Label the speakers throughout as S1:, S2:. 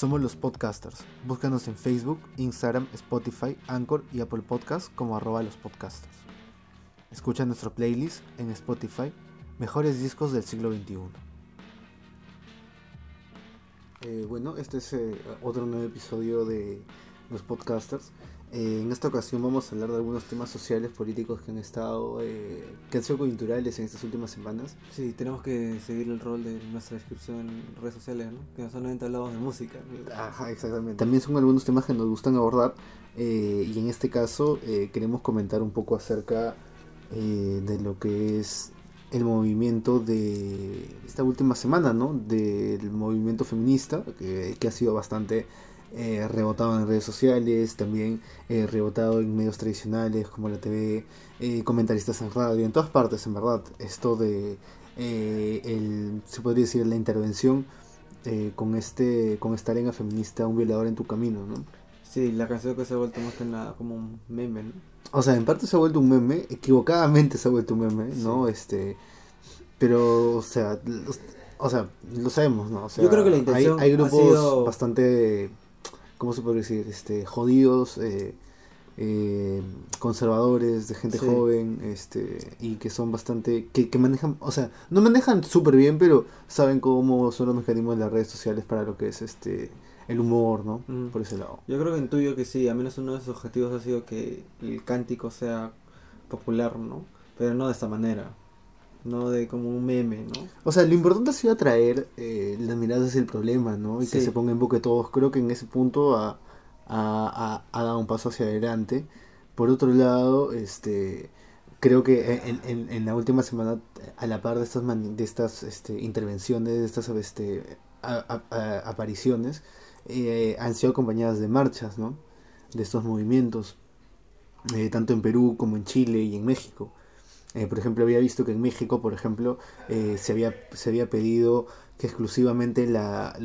S1: Somos los podcasters. Búscanos en Facebook, Instagram, Spotify, Anchor y Apple Podcasts como arroba los podcasters. Escucha nuestro playlist en Spotify, Mejores Discos del Siglo XXI. Eh, bueno, este es eh, otro nuevo episodio de los podcasters. Eh, en esta ocasión vamos a hablar de algunos temas sociales, políticos que han estado, eh, que han sido coyunturales en estas últimas semanas.
S2: Sí, tenemos que seguir el rol de nuestra descripción en redes sociales, ¿no? Que no solamente hablamos de música.
S1: Ajá, exactamente. También son algunos temas que nos gustan abordar eh, y en este caso eh, queremos comentar un poco acerca de lo que es el movimiento de esta última semana, ¿no? Del movimiento feminista, que, que ha sido bastante eh, rebotado en redes sociales, también eh, rebotado en medios tradicionales como la TV, eh, comentaristas en radio, en todas partes, en verdad. Esto de, eh, el, se podría decir, la intervención eh, con, este, con esta arena feminista, un violador en tu camino, ¿no?
S2: Sí, la canción que se ha vuelto más que nada como un meme, ¿no?
S1: O sea, en parte se ha vuelto un meme, equivocadamente se ha vuelto un meme, ¿no? Este, pero, o sea, los- o sea, lo sabemos, ¿no? O sea,
S2: Yo creo que la
S1: hay,
S2: intención
S1: hay
S2: ha
S1: grupos
S2: sido-
S1: bastante, ¿cómo se puede decir? Este, jodidos, eh, eh, conservadores, de gente
S2: Sí.
S1: joven, este, y que son bastante, que, que manejan, o sea, no manejan súper bien, pero saben cómo son los mecanismos de las redes sociales para lo que es este, el humor, ¿no?
S2: Mm.
S1: Por ese lado.
S2: Yo creo que intuyo que sí, al menos uno de sus objetivos ha sido que el cántico sea popular, ¿no? Pero no de esta manera, no de como un meme, ¿no?
S1: O sea, lo importante ha sido atraer eh, las miradas hacia el problema, ¿no? Y que se ponga en boca de todos. Creo que en ese punto ha, ha- ha- ha dado un paso hacia adelante. Por otro lado, este creo que en, en- en la última semana, a la par de estas, mani- de estas este, intervenciones, de estas este, a- a- a- apariciones, eh, han sido acompañadas de marchas, ¿no? De estos movimientos, eh, tanto en Perú como en Chile y en México. Eh, por ejemplo, había visto que en México, por ejemplo, eh, se, había, se había pedido que exclusivamente la,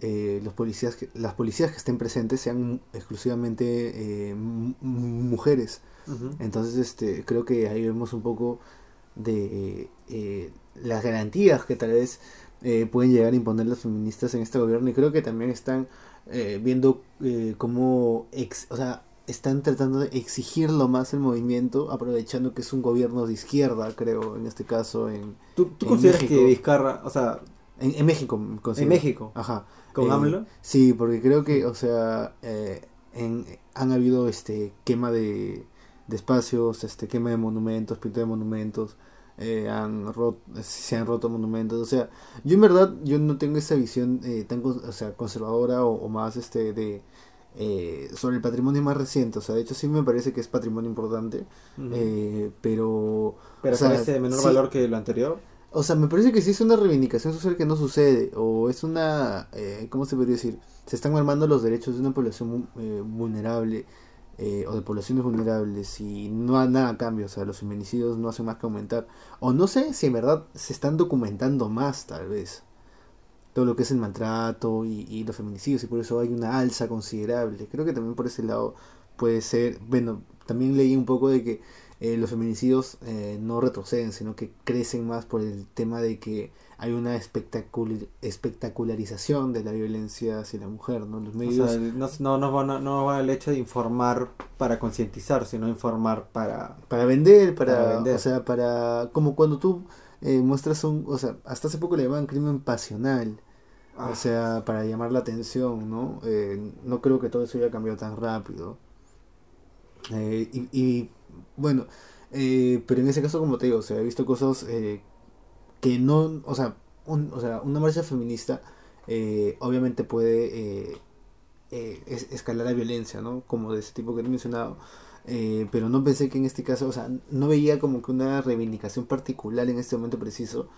S1: eh, los policías, las policías que estén presentes sean exclusivamente eh, mu- mujeres.
S2: Ujú.
S1: Entonces, este, creo que ahí vemos un poco de eh, las garantías que tal vez eh, pueden llegar a imponer las feministas en este gobierno y creo que también están eh, viendo eh, cómo, ex- o sea, están tratando de exigirlo más el movimiento, aprovechando que es un gobierno de izquierda, creo, en este caso, en,
S2: ¿Tú, tú
S1: en
S2: consideras
S1: México.
S2: que Vizcarra, o sea,
S1: en, en México.
S2: en
S1: considero.
S2: México,
S1: Ajá.
S2: con
S1: Eh,
S2: AMLO?
S1: Sí, porque creo que, o sea, eh, en, han habido este quema de, de espacios, este quema de monumentos, pintura de monumentos, eh, han rot- se han roto monumentos, o sea, yo en verdad yo no tengo esa visión eh, tan o sea, conservadora o, o más este de eh, sobre el patrimonio más reciente, o sea, de hecho sí me parece que es patrimonio importante, eh, pero
S2: Pero
S1: o sea,
S2: parece de menor
S1: sí.
S2: valor que lo anterior.
S1: o sea, me parece que sí es una reivindicación social que no sucede, o es una, eh, ¿cómo se podría decir? Se están armando los derechos de una población eh, vulnerable, eh, o de poblaciones vulnerables, y no hay nada a cambio, o sea, los feminicidios no hacen más que aumentar. O no sé si en verdad se están documentando más, tal vez, todo lo que es el maltrato y, y los feminicidios, y por eso hay una alza considerable. Creo que también por ese lado puede ser, bueno, también leí un poco de que eh, los feminicidios eh, no retroceden, sino que crecen más por el tema de que hay una espectacul- espectacularización de la violencia hacia la mujer, ¿no? Los
S2: O
S1: medios...
S2: sea, no, no, no, va, no va el hecho de informar para concientizar, sino informar para...
S1: para vender, para,
S2: Para vender.
S1: o sea, para como cuando tú eh, muestras un, o sea, hasta hace poco le llamaban crimen pasional,
S2: Ah,
S1: o sea, para llamar la atención, ¿no? Eh, no creo que todo eso haya cambiado tan rápido. Eh, y, y, bueno, eh, pero en ese caso, como te digo, o sea, he visto cosas eh, que no, o sea, un- o sea, una marcha feminista eh, obviamente puede eh, eh, es- escalar a violencia, ¿no? Como de ese tipo que te he mencionado. Eh, pero no pensé que en este caso, o sea, no veía como que una reivindicación particular en este momento preciso,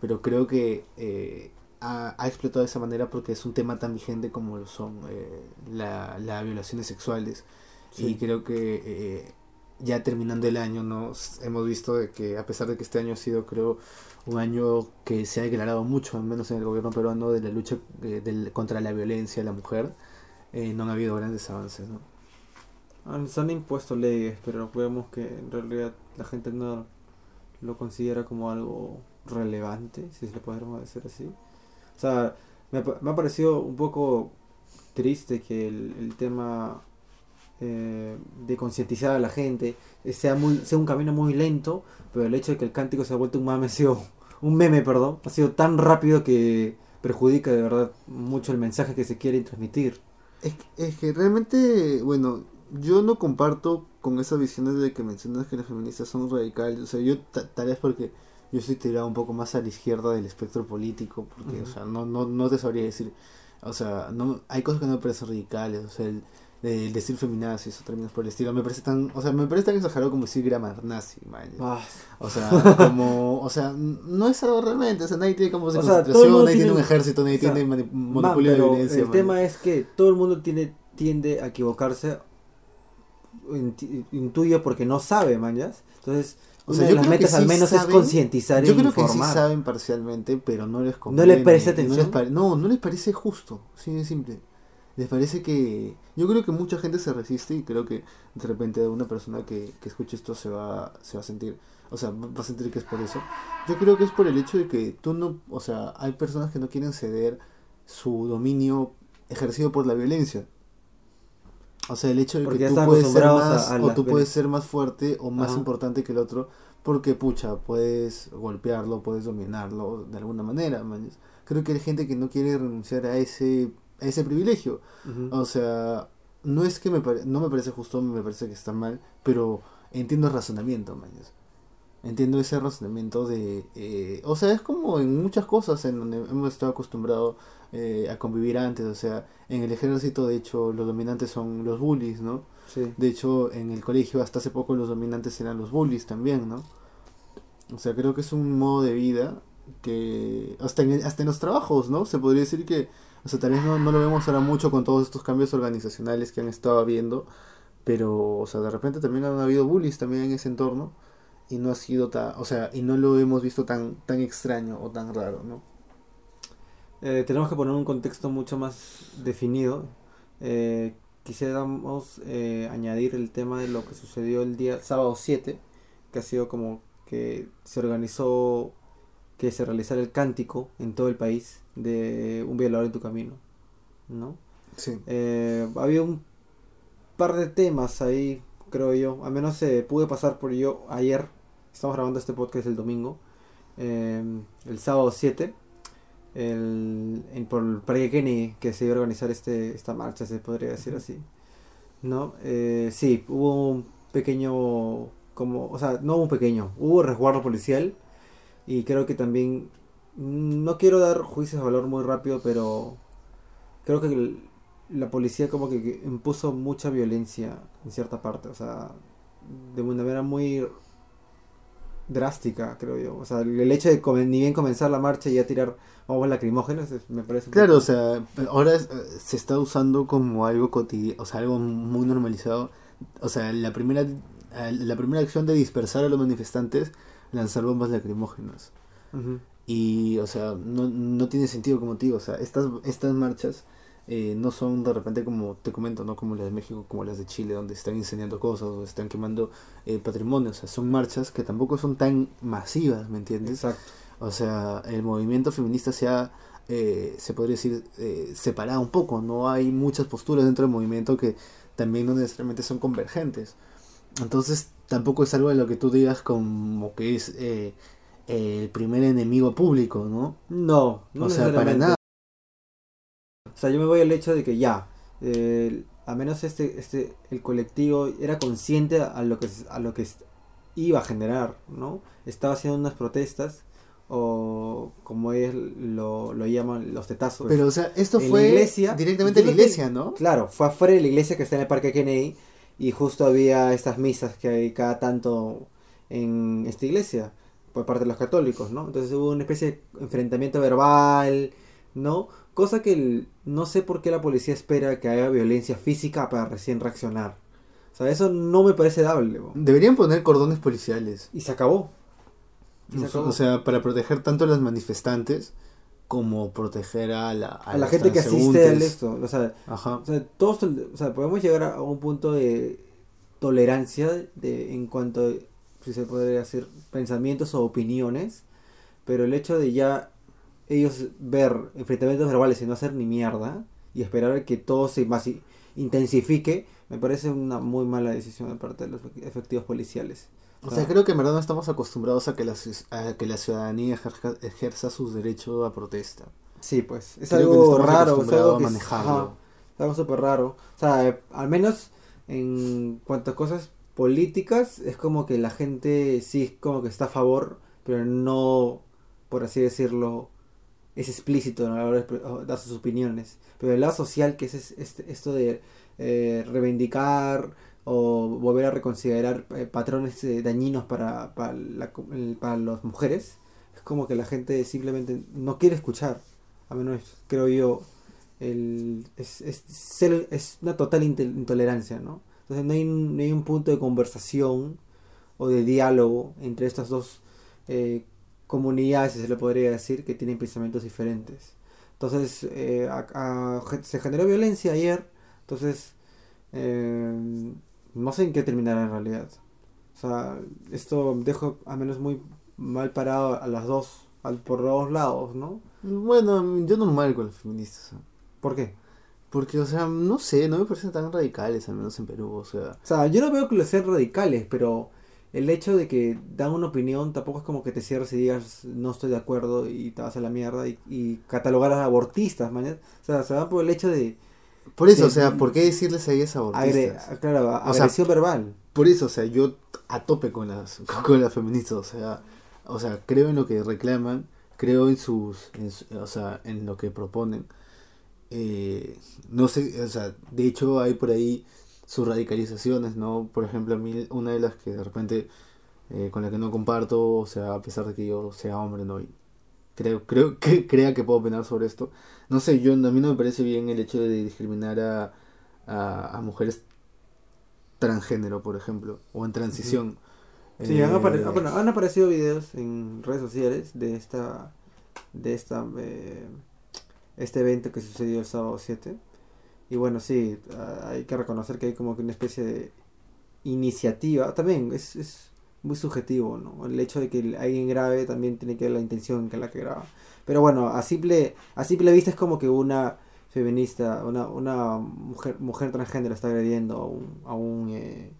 S1: pero creo que eh, ha, ha explotado de esa manera porque es un tema tan vigente como lo son eh, la- las violaciones sexuales.
S2: Sí.
S1: Y creo que eh, ya terminando el año, ¿no? Hemos visto de que a pesar de que este año ha sido, creo, un año que se ha declarado mucho, al menos en el gobierno peruano, de la lucha eh, del- contra la violencia a la mujer, eh, no han habido grandes avances, ¿no?
S2: Han- Se han impuesto leyes, pero vemos que en realidad la gente no lo considera como algo relevante, si se le podemos decir así. O sea, me, ha parecido un poco triste que el, tema eh, de concientizar a la gente sea muy sea un camino muy lento, pero el hecho de que el cántico se ha vuelto un mame ha sido un meme, perdón, ha sido tan rápido que perjudica de verdad mucho el mensaje que se quiere transmitir.
S1: Es, es que realmente, bueno, yo no comparto con esas visiones de que mencionas que las feministas son radicales. O sea, yo ta- tal vez porque yo estoy tirado un poco más a la izquierda del espectro político, porque, o sea, no, no, no te sabría decir. O sea, no hay cosas que no me parecen radicales. O sea, el, el decir feminazis o términos por el estilo, me parece tan, o sea, me parece tan exagerado como decir grammar nazi, man.
S2: Ah,
S1: O sea, como, o sea, no es algo realmente, o sea, nadie tiene campos de
S2: O
S1: concentración, nadie tiene un ejército, nadie
S2: o sea,
S1: tiene mani-
S2: man,
S1: monopolio de
S2: pero
S1: violencia.
S2: el
S1: man.
S2: tema es que todo el mundo tiene, tiende a equivocarse, intuye porque no sabe, mañas. Entonces,
S1: O
S2: una
S1: sea,
S2: de
S1: yo
S2: las metas al
S1: sí
S2: menos
S1: saben-
S2: es concientizar
S1: Yo
S2: e
S1: creo que sí
S2: informar.
S1: saben parcialmente, pero no les
S2: ¿No
S1: conviene.
S2: parece
S1: no, les
S2: atención?
S1: pare- no, no les parece justo, sí, de simple. Les parece que... Yo creo que mucha gente se resiste y creo que de repente una persona que, que escuche esto se va, se va a sentir... O sea, va a sentir que es por eso. Yo creo que es por el hecho de que tú no... O sea, hay personas que no quieren ceder su dominio ejercido por la violencia. O sea, el hecho de
S2: Porque
S1: que tú puedes ser
S2: a-
S1: más,
S2: a
S1: o tú puedes ser más fuerte o más
S2: Ajá.
S1: importante que el otro, porque pucha, puedes golpearlo, puedes dominarlo de alguna manera, mañas. Creo que hay gente que no quiere renunciar a ese a ese privilegio. O sea, no es que me pare- no me parece justo, me parece que está mal, pero entiendo el razonamiento, mañas. Entiendo ese razonamiento de... eh, o sea, es como en muchas cosas en donde hemos estado acostumbrados eh, a convivir antes. O sea, en el ejército, de hecho, los dominantes son los bullies, ¿no?
S2: Sí.
S1: De hecho, en el colegio hasta hace poco los dominantes eran los bullies también, ¿no? O sea, creo que es un modo de vida que hasta en, el- hasta en los trabajos, ¿no? Se podría decir que, o sea, tal vez no, no lo vemos ahora mucho con todos estos cambios organizacionales que han estado habiendo, pero, o sea, de repente también han habido bullies también en ese entorno y no ha sido tan, o sea, y no lo hemos visto tan, tan extraño o tan raro, ¿no?
S2: Eh, tenemos que poner un contexto mucho más definido. Eh, quisiéramos eh, añadir el tema de lo que sucedió el día sábado 7, que ha sido como que se organizó que se realizara el cántico en todo el país de un violador en tu camino, ¿no?
S1: Sí.
S2: Eh, había un par de temas ahí, creo yo. Al menos eh, pude pasar por yo ayer. Estamos grabando este podcast el domingo. eh, el sábado 7. El, en, por el Parque Kennedy que se iba a organizar este, esta marcha, se podría decir así. ¿No? Eh, sí, hubo un pequeño. Como, o sea, no un pequeño, hubo resguardo policial. Y creo que también. mm, No quiero dar juicios de valor muy rápido, pero creo que el- la policía como que, impuso mucha violencia en cierta parte, o sea, de una manera muy drástica, creo yo. O sea, el hecho de ni bien comenzar la marcha y ya tirar bombas lacrimógenas me parece
S1: Claro, o sea, ahora es- eh, se está usando como algo cotidiano, o sea, algo muy normalizado. O sea, la primera, la primera acción de dispersar a los manifestantes, lanzar bombas lacrimógenas. Y, o sea, no, no tiene sentido, como te digo, o sea, estas, estas marchas eh, no son de repente como te comento, no como las de México, como las de Chile, donde están incendiando cosas o están quemando eh, patrimonio, o sea, son marchas que tampoco son tan masivas, ¿me entiendes?
S2: Exacto.
S1: O sea, el movimiento feminista se ha, eh, se podría decir, eh, separado un poco. No hay muchas posturas dentro del movimiento que también no necesariamente son convergentes. Entonces, tampoco es algo de lo que tú digas como que es eh, el primer enemigo público, ¿no?
S2: No, no
S1: o sea, para nada.
S2: O sea, yo me voy al hecho de que ya, eh, a menos este, este, el colectivo era consciente a lo que, a lo que iba a generar, ¿no? Estaba haciendo unas protestas, o como ellos lo, lo llaman, los tetazos.
S1: Pero, o sea, esto
S2: en la
S1: fue
S2: iglesia,
S1: directamente en la iglesia, ¿no?
S2: Claro, fue afuera de la iglesia que está en el Parque Kennedy, y justo había estas misas que hay cada tanto en esta iglesia, por parte de los católicos, ¿no? Entonces hubo una especie de enfrentamiento verbal, ¿no? Cosa que el- no sé por qué la policía espera que haya violencia física para recién reaccionar. O sea, eso no me parece dable. bo.
S1: Deberían poner cordones policiales.
S2: Y se acabó. Y se
S1: O
S2: acabó.
S1: sea, para proteger tanto a las manifestantes como proteger a la,
S2: a la
S1: los
S2: gente que asiste al esto. O sea,
S1: Ajá.
S2: O sea, todos, o sea, podemos llegar a un punto de tolerancia de, en cuanto, a, si se podría decir, pensamientos o opiniones, pero el hecho de ya ellos ver enfrentamientos verbales y no hacer ni mierda, y esperar a que todo se más intensifique, me parece una muy mala decisión de parte de los efectivos policiales.
S1: O sea, creo que en verdad no estamos acostumbrados a que la, a que la ciudadanía ejerza, ejerza sus derechos a protesta.
S2: Sí, pues. Es algo raro, es algo que manejarlo. es algo súper raro. O sea, eh, al menos en cuanto a cosas políticas, es como que la gente sí como que está a favor, pero no, por así decirlo, es explícito a la hora de dar sus opiniones. Pero el lado social, que es este, esto de eh, reivindicar o volver a reconsiderar eh, patrones eh, dañinos para, para, la, las mujeres, es como que la gente simplemente no quiere escuchar. A menos creo yo, es, es, es una total intolerancia, ¿no? Entonces no hay, no hay, un punto de conversación o de diálogo entre estas dos eh, comunidades, si se le podría decir, que tienen pensamientos diferentes. Entonces eh, se generó violencia ayer, entonces eh, no sé en qué terminará en realidad. O sea, esto dejo a menos muy mal parado a las dos, al, por los dos lados, ¿no?
S1: Bueno, yo normal con los feministas.
S2: ¿Por qué?
S1: Porque, o sea, no sé, no me parecen tan radicales, al menos en Perú, o sea...
S2: O sea, yo no veo que los sean radicales, pero el hecho de que dan una opinión tampoco es como que te cierres y digas no estoy de acuerdo y te vas a la mierda y, y catalogar a abortistas, man. O sea, se van por el hecho de...
S1: Por eso, o sea, ¿por qué decirles a ellas abortistas?
S2: Agre, claro, agresión verbal.
S1: Por eso, o sea, yo a tope con las, con las feministas, o sea, o sea, creo en lo que reclaman, creo en sus, o sea, en lo que proponen. Eh, no sé, o sea, de hecho hay por ahí sus radicalizaciones, ¿no? Por ejemplo, a mí una de las que de repente eh, con la que no comparto, o sea, a pesar de que yo sea hombre, ¿no? Y creo, creo que crea que puedo opinar sobre esto. No sé, yo a mí no me parece bien el hecho de discriminar a, a, mujeres transgénero, por ejemplo, o en transición.
S2: Sí, han, eh, bueno, han aparecido videos en redes sociales de esta de esta eh, este evento que sucedió el sábado 7 y bueno, sí, ah, hay que reconocer que hay como que una especie de iniciativa. También es, es muy subjetivo, ¿no? El hecho de que alguien grabe también tiene que ver la intención que la que graba. Pero bueno, a simple, a simple vista es como que una feminista, una, una mujer, mujer transgénero está agrediendo a un, a un eh,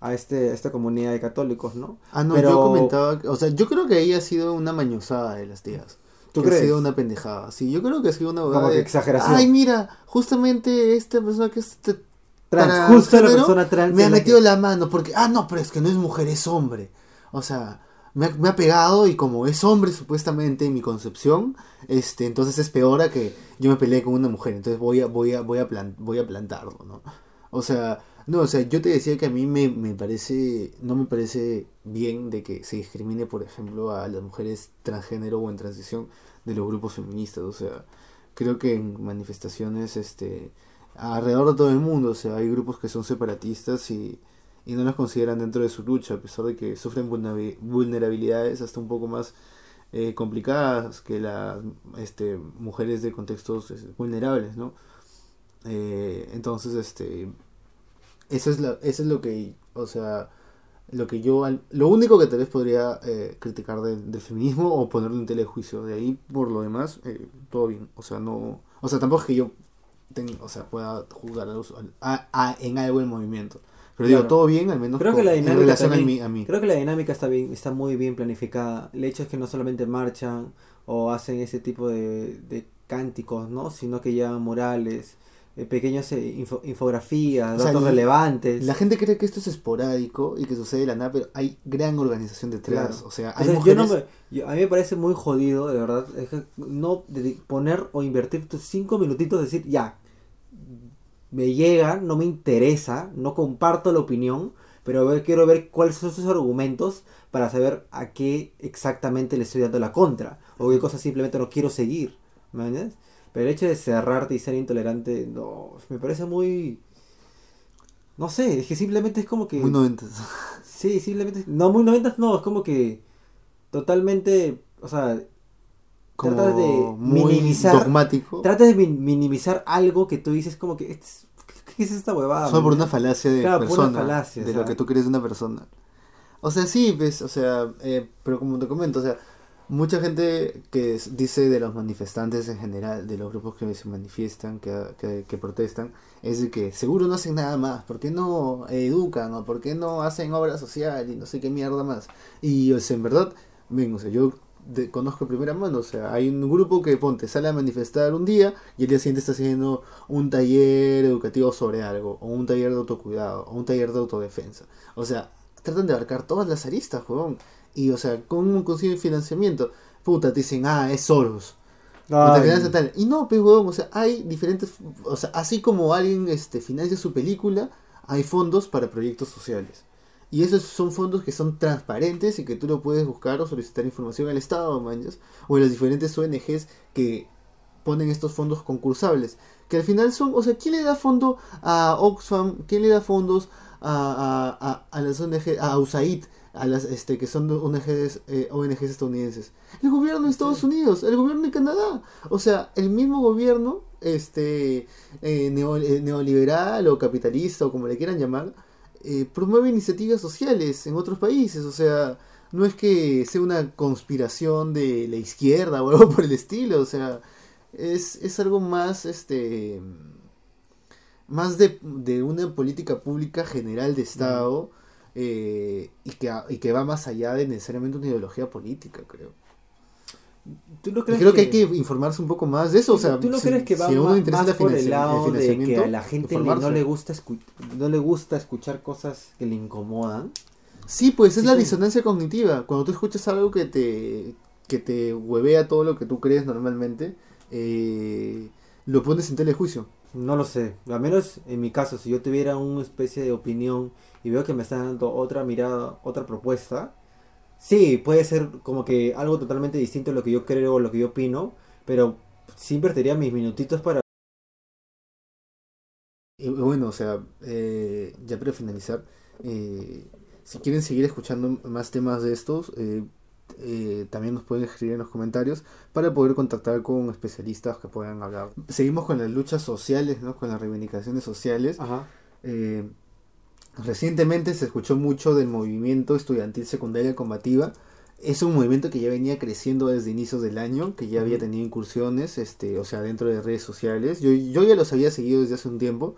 S2: a este, esta comunidad de católicos, ¿no?
S1: Ah, no, yo comentaba, o sea, yo creo que ahí ha sido una mañosada de las tías. ¿Tú crees? Ha sido una pendejada. Sí, yo creo que ha sido una
S2: Como que exageración.
S1: Ay, mira, justamente esta persona que es
S2: trans, justo la persona trans
S1: me ha metido la mano porque, ah, no, pero es que no es mujer, es hombre. O sea, me ha, me ha, pegado y como es hombre supuestamente en mi concepción, este, entonces es peor a que yo me peleé con una mujer, entonces voy a, voy a, voy a, voy a plantarlo, ¿no? O sea, no, o sea, yo te decía que a mí me, me parece, no me parece bien de que se discrimine, por ejemplo, a las mujeres transgénero o en transición de los grupos feministas. O sea, creo que en manifestaciones, este, alrededor de todo el mundo, o sea, hay grupos que son separatistas y, y no las consideran dentro de su lucha, a pesar de que sufren vulnerabilidades hasta un poco más eh, complicadas que las este, mujeres de contextos este, vulnerables, ¿no? Eh, entonces, este, eso es, la, eso es lo que, o sea, lo que yo, lo único que tal vez podría eh, criticar del, feminismo o ponerlo en telejuicio, de ahí por lo demás, eh, todo bien, o sea, no, o sea, tampoco es que yo tenga, o sea, pueda juzgar a, en algo el movimiento. Pero digo, todo bien, al menos
S2: creo que la dinámica a, mí, Creo que la dinámica está bien, está muy bien planificada. El hecho es que no solamente marchan o hacen ese tipo de, de cánticos, ¿no? Sino que llevan morales, pequeñas eh, infografías, datos relevantes.
S1: La gente cree que esto es esporádico y que sucede de la nada, pero hay gran organización detrás. O sea, hay
S2: yo no me, a mí me parece muy jodido, de verdad, no poner o invertir tus cinco minutitos, decir, ya, me llega, no me interesa, no comparto la opinión, pero quiero ver cuáles son sus argumentos para saber a qué exactamente le estoy dando la contra, o qué cosas simplemente no quiero seguir. ¿Me entiendes? Pero el hecho de cerrarte y ser intolerante, no, me parece muy... No sé, es que simplemente es como que...
S1: Muy noventas.
S2: Sí, simplemente... No, muy noventas no, es como que totalmente... O sea...
S1: Como tratas de minimizar... Dogmático.
S2: Tratas de minimizar algo que tú dices como que... ¿Qué es esta huevada?
S1: Solo por una falacia de persona. de lo que tú crees de una persona. O sea, sí, ves, o sea, eh, pero como te comento, o sea, mucha gente que dice de los manifestantes en general, de los grupos que se manifiestan, que, que, protestan, es de que seguro no hacen nada más, ¿por qué no educan o por qué no hacen obra social y no sé qué mierda más? Y o sea, en verdad, ven, o sea, yo conozco de primera mano, o sea, hay un grupo que ponte, sale a manifestar un día y el día siguiente está haciendo un taller educativo sobre algo, o un taller de autocuidado, o un taller de autodefensa. O sea, tratan de abarcar todas las aristas, huevón. Y, o sea, ¿cómo consiguen financiamiento? Puta, te dicen, ah, es Soros. Te tal. Y no, pues, o sea, hay diferentes, o sea, así como alguien este, financia su película, hay fondos para proyectos sociales. Y esos son fondos que son transparentes y que tú lo puedes buscar o solicitar información al Estado, manjas, o en las diferentes ONGs que ponen estos fondos concursables. Que al final son, o sea, ¿quién le da fondo a Oxfam? ¿Quién le da fondos a, a, a, a las ONG, a USAID, a las este que son ONGs, eh, ONGs estadounidenses? El gobierno de Estados Unidos, el gobierno de Canadá. O sea, el mismo gobierno este eh, neo- eh, neoliberal o capitalista o como le quieran llamar, promueve iniciativas sociales en otros países. O sea, no es que sea una conspiración de la izquierda o algo por el estilo. O sea, es, es algo más, este, más de, de una política pública general de Estado eh, y, que, y que va más allá de necesariamente una ideología política, creo.
S2: ¿Tú no crees
S1: creo que hay que informarse un poco más de eso. O sea,
S2: ¿Tú no
S1: si-
S2: crees que va
S1: si
S2: más
S1: la
S2: por el lado de que a la gente le- no le gusta no le gusta escuchar cosas que le incomodan?
S1: Sí, pues es
S2: Sí,
S1: la disonancia cognitiva. Cuando tú escuchas algo que te, que te huevea todo lo que tú crees normalmente, eh, lo pones en telejuicio.
S2: No lo sé. Al menos en mi caso, si yo tuviera una especie de opinión y veo que me están dando otra mirada, otra propuesta, sí, puede ser como que algo totalmente distinto a lo que yo creo o lo que yo opino, pero sí invertiría mis minutitos para...
S1: Y bueno, o sea, eh, ya para finalizar, eh, si quieren seguir escuchando más temas de estos, eh, eh, también nos pueden escribir en los comentarios para poder contactar con especialistas que puedan hablar. Seguimos con las luchas sociales, ¿no? con las reivindicaciones sociales.
S2: Ajá.
S1: Eh, recientemente se escuchó mucho del movimiento estudiantil secundaria combativa. Es un movimiento que ya venía creciendo desde inicios del año, que ya había tenido incursiones, este, o sea, dentro de redes sociales. Yo, yo ya los había seguido desde hace un tiempo,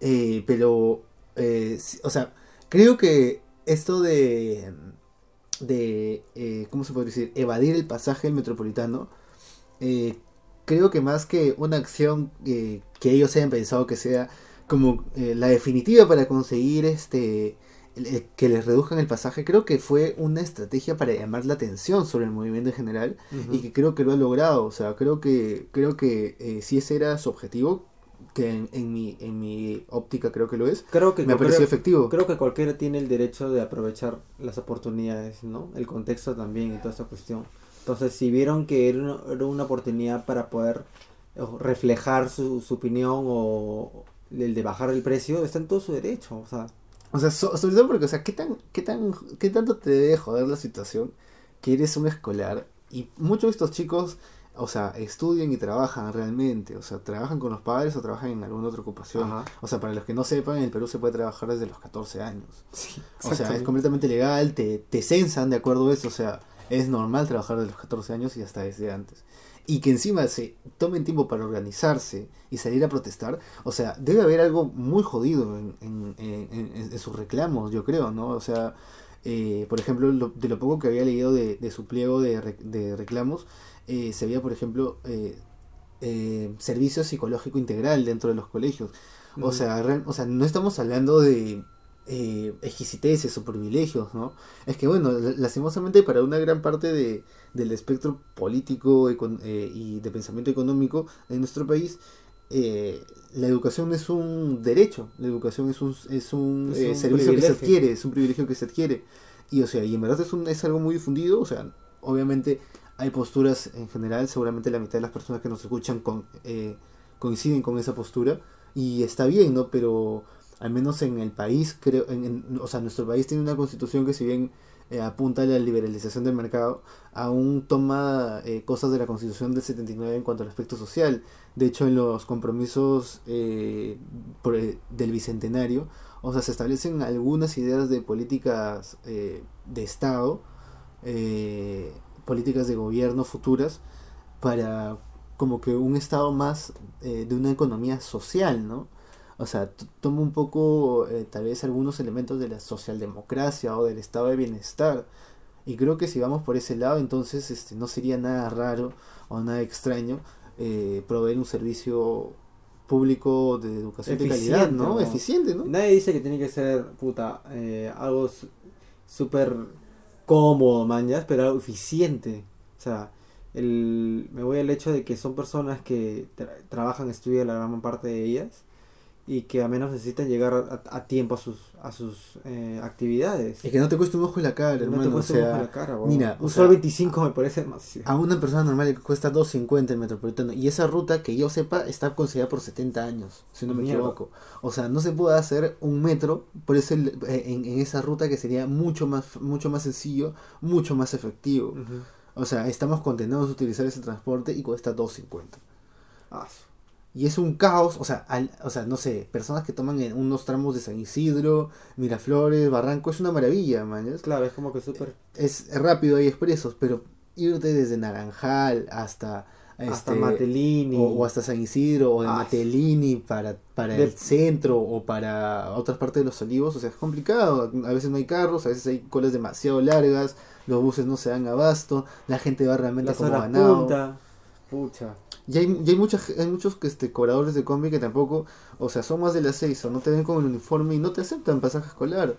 S1: eh, pero, eh, o sea, creo que esto de, de eh, ¿cómo se puede decir? Evadir el pasaje del metropolitano, eh, creo que más que una acción que ellos hayan pensado que sea como eh, la definitiva para conseguir este que les reduzcan el pasaje, creo que fue una estrategia para llamar la atención sobre el movimiento en general y que creo que lo ha logrado. O sea, creo que creo que eh, si ese era su objetivo, que en, en mi en mi óptica creo que lo es,
S2: Creo que
S1: me parecido efectivo.
S2: Creo que cualquiera tiene el derecho de aprovechar las oportunidades, ¿no? El contexto también y toda esta cuestión. Entonces, si vieron que era una, era una oportunidad para poder eh, reflejar su, su opinión o el de bajar el precio, está en todo su derecho. O sea,
S1: O sea, so- sobre todo porque, o sea, ¿qué, tan, qué, tan, ¿qué tanto te debe joder la situación que eres un escolar? Y muchos de estos chicos, o sea, estudian y trabajan realmente. O sea, trabajan con los padres o trabajan en alguna otra ocupación.
S2: Ajá.
S1: O sea, para los que no sepan, en el Perú se puede trabajar desde los 14 años.
S2: sí,
S1: O sea, es completamente legal, te, te censan de acuerdo a eso. O sea, es normal trabajar desde los 14 años y hasta desde antes. Y que encima se tomen tiempo para organizarse y salir a protestar. O sea, debe haber algo muy jodido en, en, en- en- en sus reclamos, yo creo, ¿no? O sea, eh, por ejemplo, lo- de lo poco que había leído de, de su pliego de, re- de reclamos, eh, se veía, por ejemplo, eh, servicio psicológico integral dentro de los colegios. O sea, o sea, no estamos hablando de eh, exquisiteces o privilegios, ¿no? Es que, bueno, la- lastimosamente para una gran parte de, del espectro político eh, y de pensamiento económico de nuestro país, eh, la educación es un derecho, la educación es un, es un,
S2: Es
S1: eh,
S2: un
S1: servicio que se adquiere, es un privilegio que se adquiere. Y, o sea, y en verdad es, un, es algo muy difundido, o sea, obviamente hay posturas en general, seguramente la mitad de las personas que nos escuchan con, eh, coinciden con esa postura, y está bien, ¿no? Pero al menos en el país, creo, en, en- o sea, nuestro país tiene una constitución que si bien eh, apunta a la liberalización del mercado, aún toma eh, cosas de la constitución del 79 en cuanto al aspecto social. De hecho, en los compromisos eh, eh, del Bicentenario, o sea, se establecen algunas ideas de políticas eh, de Estado, políticas de gobierno futuras para como que un estado más de una economía social, ¿no? O sea, toma un poco eh, tal vez algunos elementos de la socialdemocracia o del estado de bienestar. Y creo que si vamos por ese lado, entonces este, no sería nada raro o nada extraño eh, proveer un servicio público de educación de calidad, ¿no? Eficiente, ¿no?
S2: Nadie dice que tiene que ser, puta, eh, algo súper cómodo, mañas, pero algo eficiente. O sea, el, me voy al hecho de que son personas que trabajan, estudian la gran parte de ellas y que a menos necesitan llegar a, tiempo a sus a sus eh, actividades.
S1: Y que no te cueste un ojo en la cara, hermano. No te un ojo en la cara, Mira,
S2: un sol 25 me parece demasiado.
S1: A una persona normal le cuesta 2.50 el metropolitano. Y esa ruta, que yo sepa, está considerada por 70 años, si no me equivoco. O sea, no se puede hacer un metro por ese, eh, en, en, esa ruta que sería mucho más, mucho más sencillo, mucho más efectivo. O sea, estamos condenados a utilizar ese transporte y cuesta 2.50. Ah, y es un caos, o sea, o sea, no sé, personas que toman en unos tramos de San Isidro, Miraflores, Barranco, es una maravilla, man.
S2: Claro, es como que súper...
S1: Es rápido, hay expresos, pero irte desde Naranjal hasta...
S2: Hasta este, Matelini.
S1: O, hasta San Isidro, o de ah, Matelini para, para el centro, o para otras partes de los olivos, o sea, es complicado. A veces no hay carros, a veces hay colas demasiado largas, los buses no se dan abasto, la gente va realmente como ganado.
S2: Pucha.
S1: Y hay, y hay, muchas, hay muchos que, este, cobradores de combi que tampoco, o sea, son más de las seis o no te ven con el uniforme y no te aceptan pasaje escolar.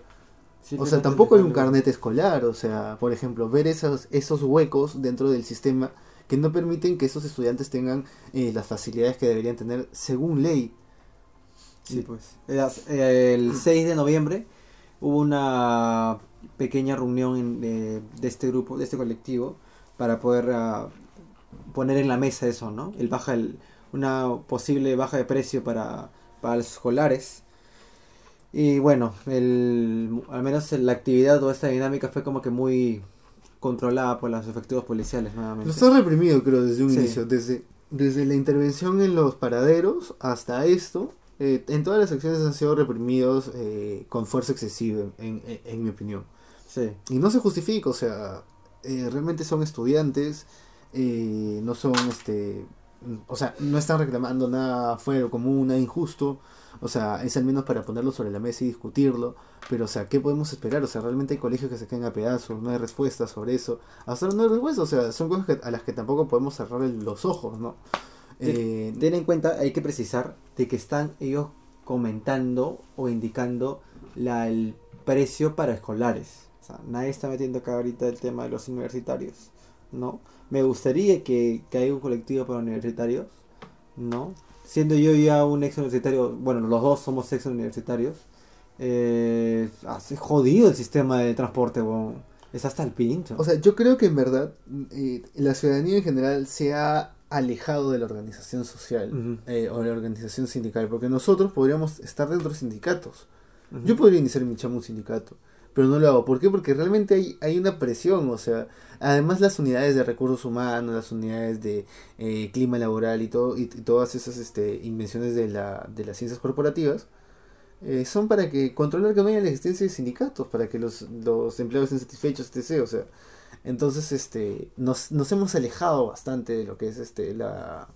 S1: o sea, tampoco hay un carnet escolar, o sea, por ejemplo, ver esos, esos huecos dentro del sistema que no permiten que esos estudiantes tengan eh, las facilidades que deberían tener según ley.
S2: Sí, pues. El 6 de noviembre hubo una pequeña reunión de, de, este grupo, de este colectivo, para poder uh, poner en la mesa eso, ¿no? El baja el, una posible baja de precio para, para los escolares. Y bueno, el, al menos la actividad o esta dinámica fue como que muy controlada por los efectivos policiales nuevamente.
S1: Lo está reprimido creo desde un inicio, desde, desde la intervención en los paraderos hasta esto. Eh, en todas las acciones han sido reprimidos eh, con fuerza excesiva, en, en, mi opinión.
S2: Sí.
S1: Y no se justifica, o sea, eh, realmente son estudiantes, eh, no son, este, o sea, no están reclamando nada fuera de común, nada injusto, o sea, es al menos para ponerlo sobre la mesa y discutirlo, pero, o sea, ¿qué podemos esperar? O sea, realmente hay colegios que se caen a pedazos, no hay respuesta sobre eso, hasta no hay respuesta, o sea, son cosas a las que tampoco podemos cerrar los ojos, ¿no?
S2: Eh, ten en cuenta, hay que precisar de que están ellos comentando o indicando la, el precio para escolares. O sea, nadie está metiendo acá ahorita el tema de los universitarios, ¿no? Me gustaría que, que haya un colectivo para universitarios, ¿no? Siendo yo ya un ex universitario, bueno, los dos somos ex universitarios, eh, hace jodido el sistema de transporte, es hasta el pincho.
S1: O sea, yo creo que en verdad eh, la ciudadanía en general se ha alejado de la organización social eh, o de la organización sindical, porque nosotros podríamos estar dentro de sindicatos. Yo podría iniciar mi chamo un sindicato pero no lo hago. ¿Por qué? Porque realmente hay, hay una presión, o sea, además las unidades de recursos humanos, las unidades de eh, clima laboral y, todo, y, todas esas este, invenciones de, la, de las ciencias corporativas, eh, son para que controlar que no haya la existencia de sindicatos, para que los, los empleados estén satisfechos, etc. O sea, entonces este, nos, nos hemos alejado bastante de lo que es este, la,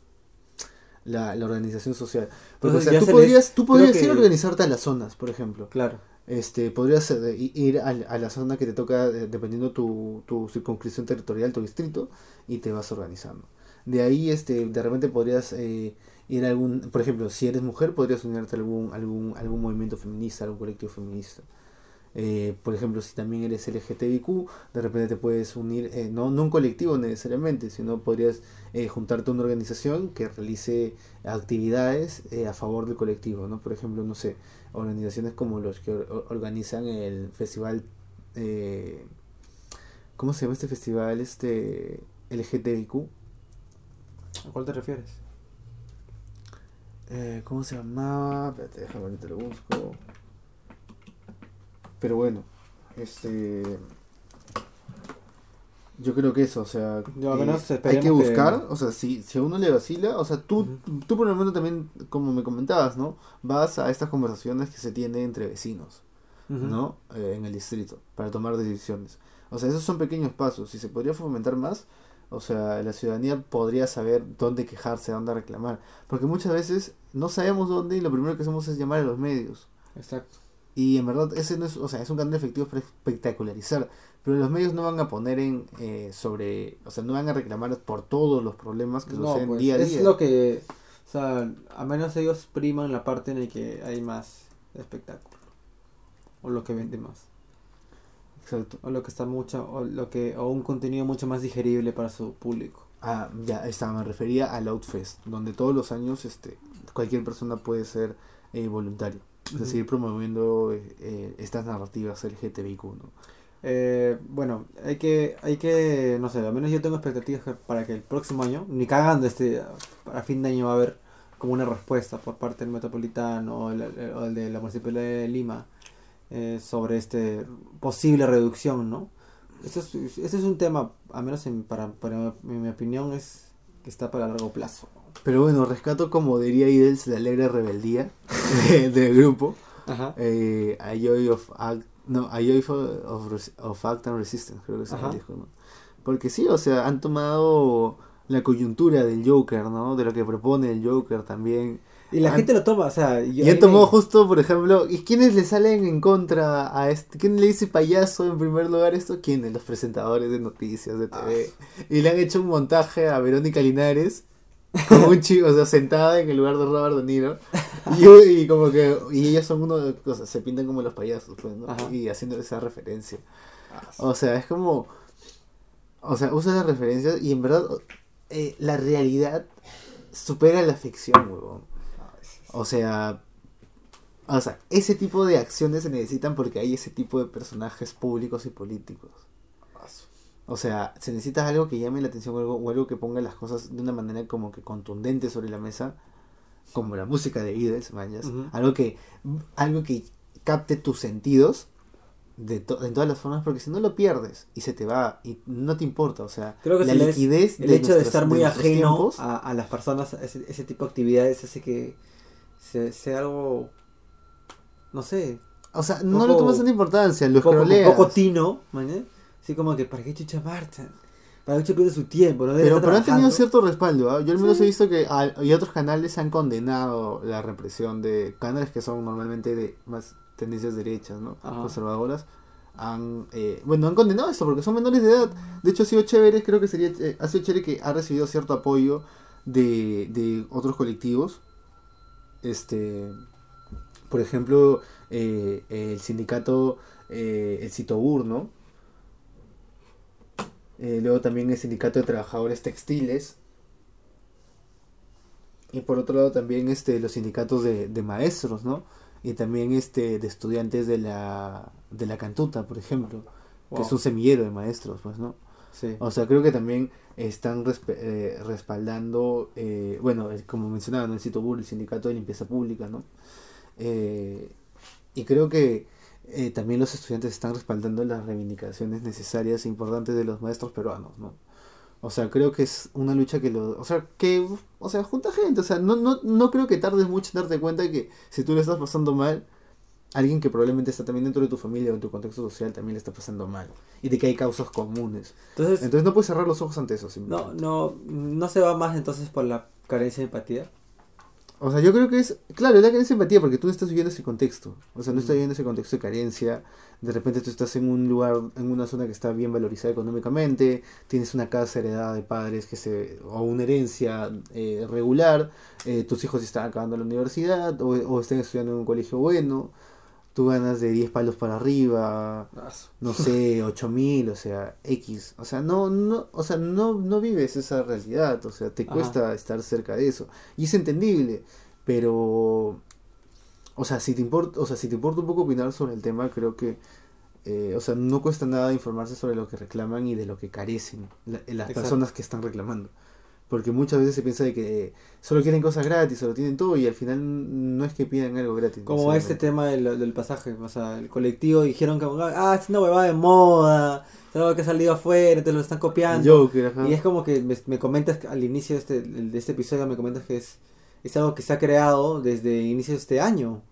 S1: la, la organización social. Porque, o sea, tú podrías, tú podrías ir a organizarte a las zonas, por ejemplo.
S2: Claro
S1: este, podrías ir a, la zona que te toca eh, dependiendo tu, tu circunscripción territorial, tu distrito, y te vas organizando. De ahí, este, de repente podrías eh, ir a algún, por ejemplo, si eres mujer, podrías unirte a algún, algún, algún movimiento feminista, algún colectivo feminista. Por ejemplo, si también eres LGTBIQ, de repente te puedes unir, no, no un colectivo necesariamente, sino podrías juntarte a una organización que realice actividades a favor del colectivo, ¿no? Por ejemplo, no sé, organizaciones como los que organizan el festival eh, ¿cómo se llama este festival este LGTBIQ?
S2: ¿A cuál te refieres?
S1: Eh, ¿Cómo se llamaba? Espérate, déjame te lo busco. Pero bueno, este yo creo que eso, o sea,
S2: eh,
S1: hay que buscar, o sea, si, si a uno le vacila, o sea, tú, tú por el momento también, como me comentabas, ¿no? Vas a estas conversaciones que se tienen entre vecinos, ¿no? Eh, en el distrito, para tomar decisiones. O sea, esos son pequeños pasos. Si se podría fomentar más, o sea, la ciudadanía podría saber dónde quejarse, dónde reclamar. Porque muchas veces no sabemos dónde y lo primero que hacemos es llamar a los medios.
S2: Exacto.
S1: Y en verdad, ese no es, o sea, es un canal efectivo para espectacularizar. Pero los medios no van a poner en eh, sobre, o sea, no van a reclamar por todos los problemas que
S2: No,
S1: suceden
S2: pues,
S1: día a
S2: es
S1: día.
S2: lo que, o sea, a menos ellos priman la parte en la que hay más espectáculo. O lo que vende más.
S1: Exacto.
S2: O lo que está mucho, o lo que, o un contenido mucho más digerible para su público.
S1: Ah, ya está, me refería al Outfest, donde todos los años este, cualquier persona puede ser eh, voluntario.
S2: Ujú.
S1: decir, promoviendo eh, estas narrativas LGTBIQ, ¿no?
S2: Eh, bueno, hay que, hay que, no sé, al menos yo tengo expectativas que- para que el próximo año, ni cagando este, para fin de año va a haber como una respuesta por parte del Metropolitano o el, el- de la Municipalidad de Lima eh, sobre este posible reducción, ¿no? Esto es, este es un tema, al menos en- para, para en mi opinión, es que está para largo plazo.
S1: Pero bueno, rescato como diría Idels la alegre rebeldía de- del grupo.
S2: Ajá.
S1: Eh, a Joy of Act, no, a Joy of, of, Act and Resistance, creo que se
S2: Ajá.
S1: llama ¿no? Porque sí, o sea, han tomado la coyuntura del Joker, ¿no? De lo que propone el Joker también.
S2: Y la
S1: Han-
S2: gente lo toma, o sea, yo-
S1: Y han tomado
S2: me-
S1: justo, por ejemplo, ¿y quiénes le salen en contra a este? ¿Quién le dice payaso en primer lugar esto? ¿Quiénes? Los presentadores de noticias, de TV. Y le han hecho un montaje a Verónica Linares como un chico, o sea, sentada en el lugar de Robert De Niro. Y, y como que, y ellas son uno de, o sea, se pintan como los payasos, pues, ¿no? Y haciendo esa referencia.
S2: Ah.
S1: O sea, es como, o sea, usa las referencias y en verdad eh, la realidad supera la ficción, huevón. O sea, o sea, ese tipo de acciones se necesitan porque hay ese tipo de personajes públicos y políticos. O sea, se necesita algo que llame la atención o algo, o algo que ponga las cosas de una manera como que contundente sobre la mesa, como la música de Idles, manjas. Algo que algo que capte tus sentidos de to- en todas las formas, porque si no lo pierdes y se te va y no te importa, o sea,
S2: Creo que
S1: la
S2: si
S1: liquidez
S2: el hecho de estar muy ajeno
S1: tiempos-
S2: a, a las personas, a ese, ese tipo de actividades, hace que se- sea algo, no sé,
S1: O sea, no le
S2: poco-
S1: tomas tanta importancia, lo
S2: poco, poco tino, ¿mañe? Así como que, ¿para qué chucha marchan? ¿Para qué chucha pierde su tiempo? ¿no?
S1: Pero, pero han tenido cierto respaldo. ¿ah? Yo al menos
S2: Sí.
S1: he visto que al- y otros canales han condenado la represión de canales que son normalmente de más tendencias derechas, ¿no?
S2: Ajá.
S1: Conservadoras. Han, eh, bueno, han condenado esto porque son menores de edad. De hecho, ha sido chévere, creo que sería, eh, ha sido chévere que ha recibido cierto apoyo de, de otros colectivos. Este, por ejemplo, eh, el sindicato, eh, el Citobur, ¿no? Eh, luego también el sindicato de trabajadores textiles. Y por otro lado también este, los sindicatos de, de maestros, ¿no? Y también este, de estudiantes de la, de la Cantuta, por ejemplo. Que es un semillero de maestros, pues, ¿no?
S2: Sí.
S1: O sea, creo que también están respe- eh, respaldando, eh, bueno, como mencionaba, ¿no? el Citobur, el sindicato de limpieza pública, ¿no? Eh, y creo que eh, también los estudiantes están respaldando las reivindicaciones necesarias e importantes de los maestros peruanos, ¿no? O sea, creo que es una lucha que lo, o sea, que, o sea, junta gente, o sea, no, no, no creo que tardes mucho en darte cuenta que si tú le estás pasando mal, alguien que probablemente está también dentro de tu familia o en tu contexto social también le está pasando mal. Y de que hay causas comunes.
S2: Entonces,
S1: Entonces no puedes cerrar los ojos ante eso.
S2: no, no, no se va más entonces por la carencia de empatía.
S1: O sea, yo creo que es, claro, es la carencia de empatía porque tú no estás viviendo ese contexto. O sea, no estás viviendo ese contexto de carencia. De repente tú estás en un lugar, en una zona que está bien valorizada económicamente, tienes una casa heredada de padres que se, o una herencia eh, regular, eh, tus hijos están acabando la universidad o, o están estudiando en un colegio bueno, tú ganas de 10 palos para arriba, no sé, 8000, o sea, X. O sea, no, no, o sea, no, no vives esa realidad, o sea, te
S2: Ajá.
S1: cuesta estar cerca de eso. Y es entendible, pero o sea, si te importa, o sea, si te importa un poco opinar sobre el tema, creo que eh, o sea, no cuesta nada informarse sobre lo que reclaman y de lo que carecen la- las
S2: Exacto.
S1: personas que están reclamando. Porque muchas veces se piensa de que solo quieren cosas gratis, solo tienen todo y al final no es que pidan algo gratis.
S2: Como este tema del, del pasaje, o sea, el colectivo dijeron que, ah, es una huevada de moda, es algo que ha salido afuera, entonces lo están copiando.
S1: Joker, ajá.
S2: Y es como que me, me comentas al inicio de este, de este episodio, me comentas que es, es algo que se ha creado desde inicio de este año,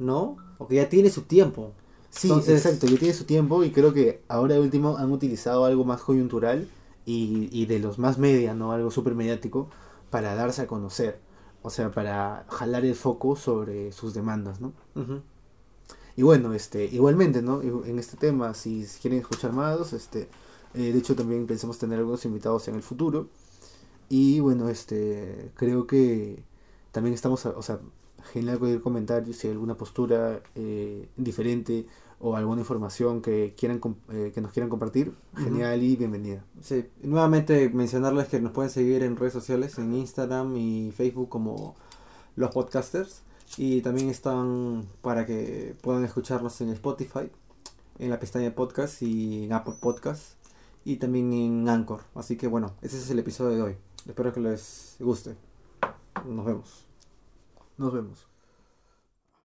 S2: ¿no? O que ya tiene su tiempo.
S1: Sí,
S2: Entonces-
S1: exacto, que tiene su tiempo y creo que ahora de último han utilizado algo más coyuntural y, y de los más media, ¿no? Algo súper mediático para darse a conocer. O sea, para jalar el foco sobre sus demandas, ¿no?
S2: Ujú.
S1: Y bueno, este, igualmente, ¿no? En este tema, si quieren escuchar más, este, eh, de hecho también pensamos tener algunos invitados en el futuro. Y bueno, este, creo que también estamos, a- o sea, genial cualquier comentario, si hay alguna postura eh, diferente o alguna información que quieran eh, que nos quieran compartir, genial y bienvenida.
S2: Sí, nuevamente mencionarles que nos pueden seguir en redes sociales, en Instagram y Facebook como los podcasters. Y también están para que puedan escucharnos en Spotify, en la pestaña podcast y en Apple Podcast y también en Anchor. Así que bueno, ese es el episodio de hoy. Espero que les guste. Nos vemos.
S1: Nos vemos.